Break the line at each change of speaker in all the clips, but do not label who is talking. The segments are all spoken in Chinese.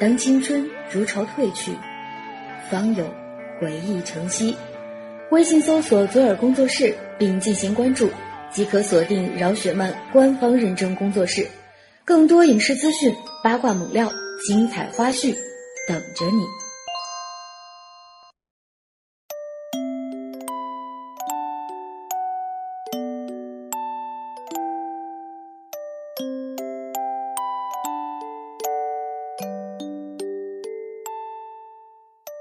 当青春如潮退去，方有回忆成昔。微信搜索“左耳工作室”并进行关注，即可锁定饶雪漫官方认证工作室，更多影视资讯、八卦猛料、精彩花絮等着你。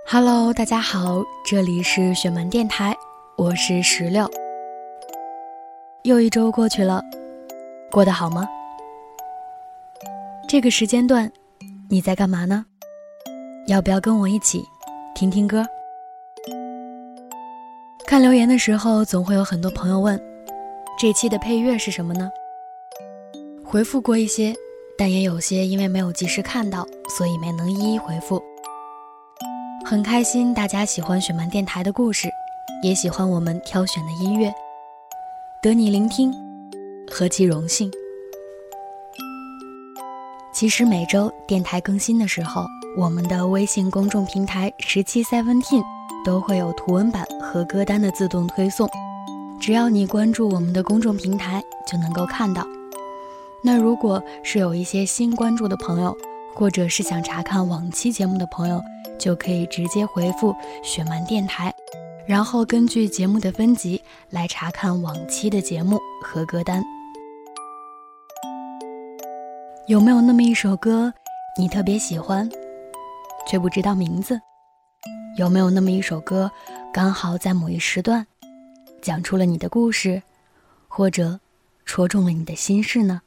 Hello，大家好，这里是雪门电台，我是石榴。又一周过去了，过得好吗？这个时间段，你在干嘛呢？要不要跟我一起听听歌？看留言的时候，总会有很多朋友问，这期的配乐是什么呢？回复过一些，但也有些因为没有及时看到，所以没能一一回复。很开心，大家喜欢雪漫电台的故事，也喜欢我们挑选的音乐。得你聆听，何其荣幸！其实每周电台更新的时候，我们的微信公众平台十七 Seventeen 都会有图文版和歌单的自动推送，只要你关注我们的公众平台，就能够看到。那如果是有一些新关注的朋友，或者是想查看往期节目的朋友，就可以直接回复“雪漫电台”，然后根据节目的分级来查看往期的节目和歌单。有没有那么一首歌，你特别喜欢，却不知道名字？有没有那么一首歌，刚好在某一时段，讲出了你的故事，或者戳中了你的心事呢？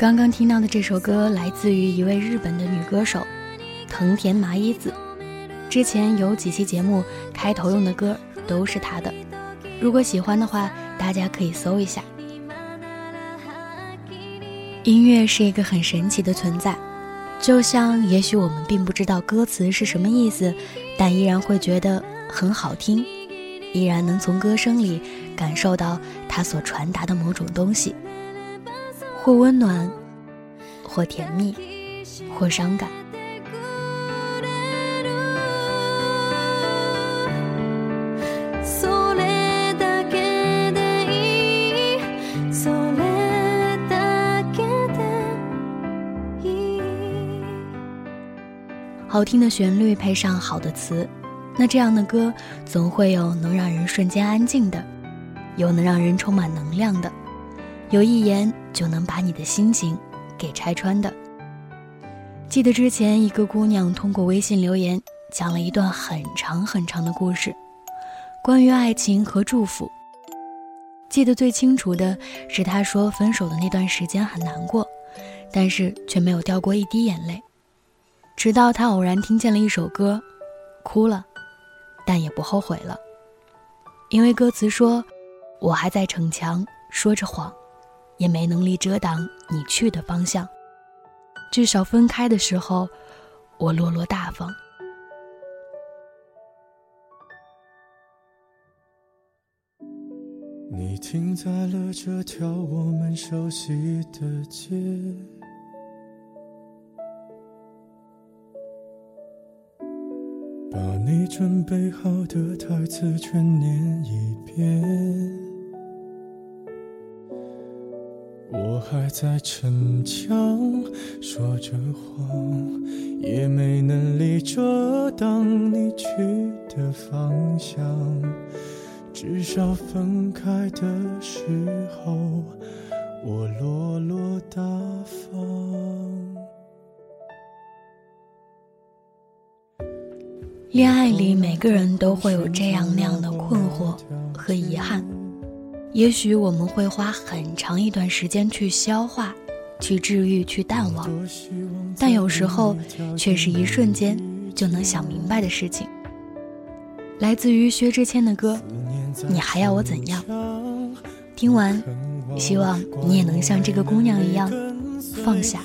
刚刚听到的这首歌来自于一位日本的女歌手藤田麻衣子，之前有几期节目开头用的歌都是她的。如果喜欢的话，大家可以搜一下。音乐是一个很神奇的存在，就像也许我们并不知道歌词是什么意思，但依然会觉得很好听，依然能从歌声里感受到它所传达的某种东西。或温暖，或甜蜜，或伤感。好听的旋律配上好的词，那这样的歌总会有能让人瞬间安静的，有能让人充满能量的。有一言就能把你的心情给拆穿的。记得之前一个姑娘通过微信留言，讲了一段很长很长的故事，关于爱情和祝福。记得最清楚的是，她说分手的那段时间很难过，但是却没有掉过一滴眼泪。直到她偶然听见了一首歌，哭了，但也不后悔了，因为歌词说：“我还在逞强，说着谎。”也没能力遮挡你去的方向，至少分开的时候，我落落大方。
你停在了这条我们熟悉的街，把你准备好的台词全念一遍。
我还在逞强，说着谎，也没能力遮挡你去的方向。至少分开的时候，我落落大方。
恋爱里，每个人都会有这样那样的困惑和遗憾。也许我们会花很长一段时间去消化、去治愈、去淡忘，但有时候却是一瞬间就能想明白的事情。来自于薛之谦的歌，你还要我怎样？听完，希望你也能像这个姑娘一样放下。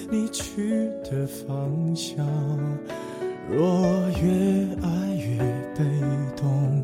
若越爱越被动。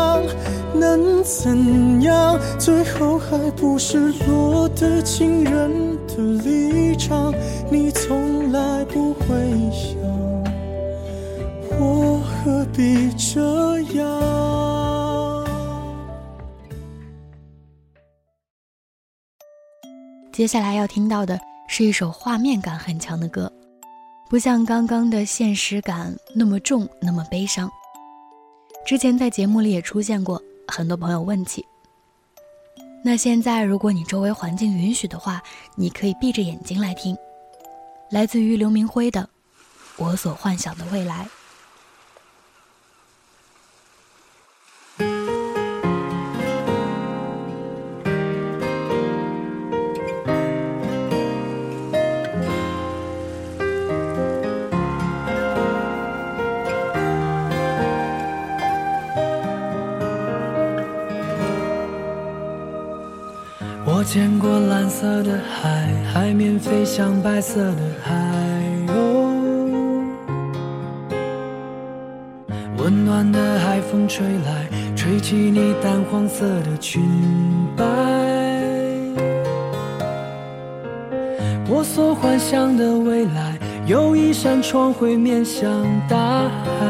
能怎样？最后还不是落得情人的立场？你从来不会想，我何必这样？
接下来要听到的是一首画面感很强的歌，不像刚刚的现实感那么重，那么悲伤。之前在节目里也出现过。很多朋友问起，那现在如果你周围环境允许的话，你可以闭着眼睛来听，来自于刘明辉的《我所幻想的未来》。
我见过蓝色的海，海面飞向白色的海鸥。温暖的海风吹来，吹起你淡黄色的裙摆。我所幻想的未来，有一扇窗会面向大海，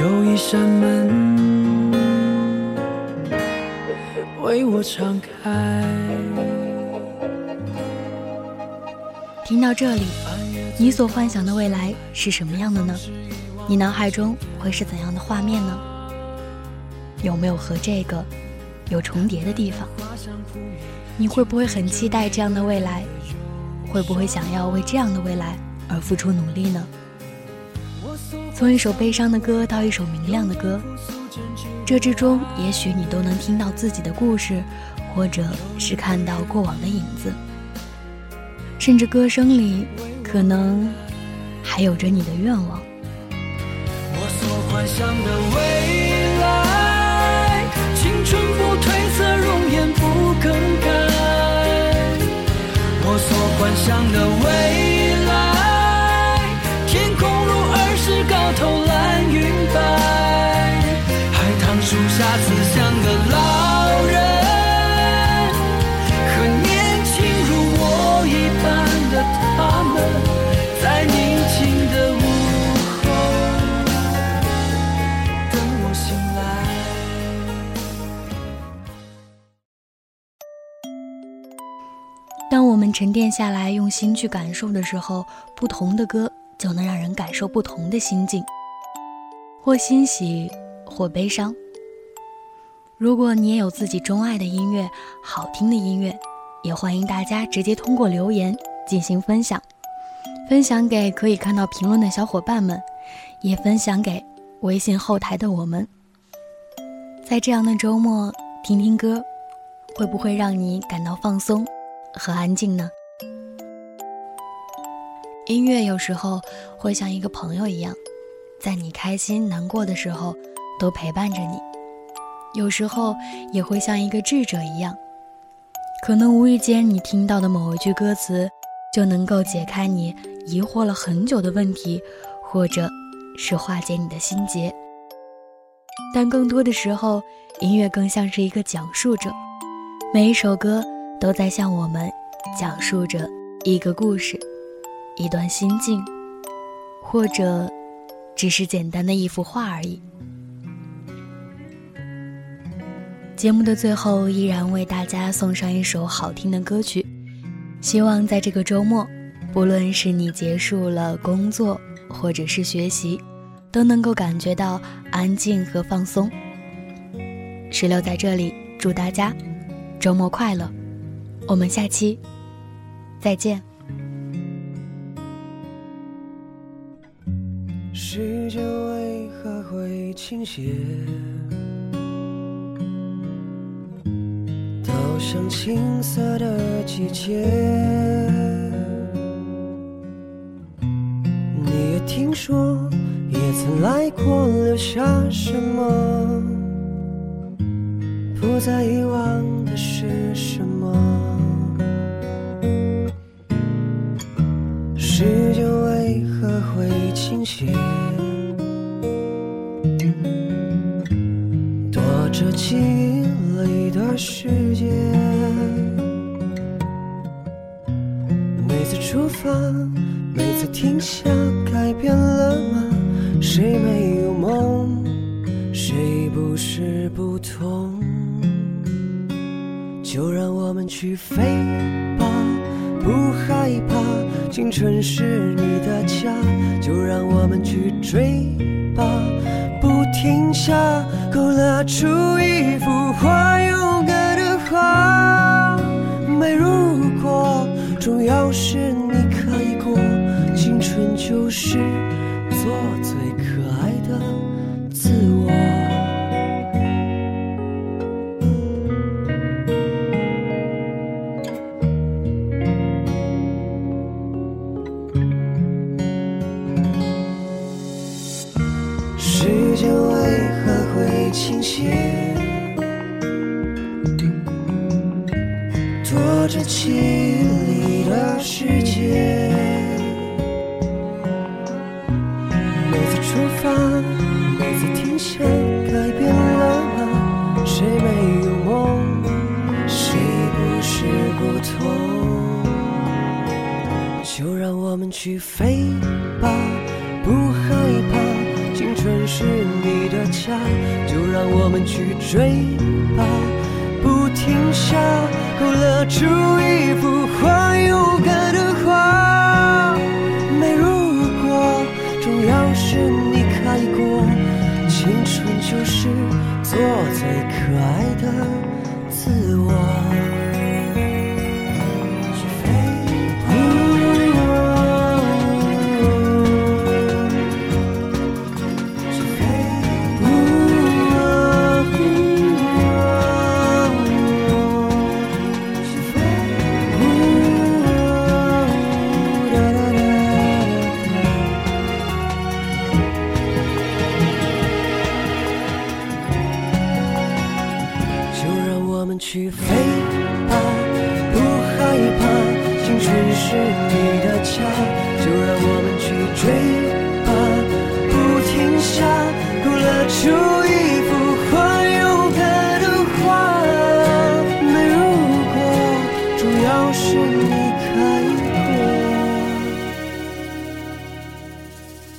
有一扇门。为我敞开。
听到这里，你所幻想的未来是什么样的呢？你脑海中会是怎样的画面呢？有没有和这个有重叠的地方？你会不会很期待这样的未来？会不会想要为这样的未来而付出努力呢？从一首悲伤的歌到一首明亮的歌。这之中，也许你都能听到自己的故事，或者是看到过往的影子，甚至歌声里可能还有着你的愿望。
我所幻想的未来，青春不褪色，容颜不更改。我所幻想的
沉淀下来，用心去感受的时候，不同的歌就能让人感受不同的心境，或欣喜，或悲伤。如果你也有自己钟爱的音乐，好听的音乐，也欢迎大家直接通过留言进行分享，分享给可以看到评论的小伙伴们，也分享给微信后台的我们。在这样的周末听听歌，会不会让你感到放松和安静呢？音乐有时候会像一个朋友一样，在你开心难过的时候都陪伴着你。有时候也会像一个智者一样，可能无意间你听到的某一句歌词，就能够解开你疑惑了很久的问题，或者是化解你的心结。但更多的时候，音乐更像是一个讲述者，每一首歌都在向我们讲述着一个故事，一段心境，或者只是简单的一幅画而已。节目的最后，依然为大家送上一首好听的歌曲，希望在这个周末，不论是你结束了工作，或者是学习。都能够感觉到安静和放松。石榴在这里祝大家周末快乐，我们下期再见。
时间为何会倾斜？倒向青涩的季节。你也听说？也曾来过，留下什么？不再遗忘的是什么？这记忆里的世界。每次出发，每次停下，改变了吗？谁没有梦？谁不是不同？就让我们去飞吧，不害怕。青春是你的家，就让我们去追吧，不停下。画出一幅画，勇敢的画。没如果，重要是你可以过。青春就是。做会倾斜？躲着记忆里的世界。每次停下，改变了吗？谁没有梦？谁不是不同？就让我们去飞吧，不害怕。青春是你的家，就让我们去追吧，不停下。勾勒出一幅画，勇敢的画。没如果，重要是你开。过，青春就是做最可爱去飞吧，不害怕，青春是你的家，就让我们去追吧，不停下，勾勒出一幅画，勇敢的画。没如果，主要是你开过。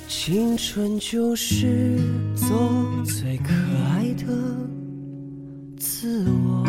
青春就是做最可爱的自我。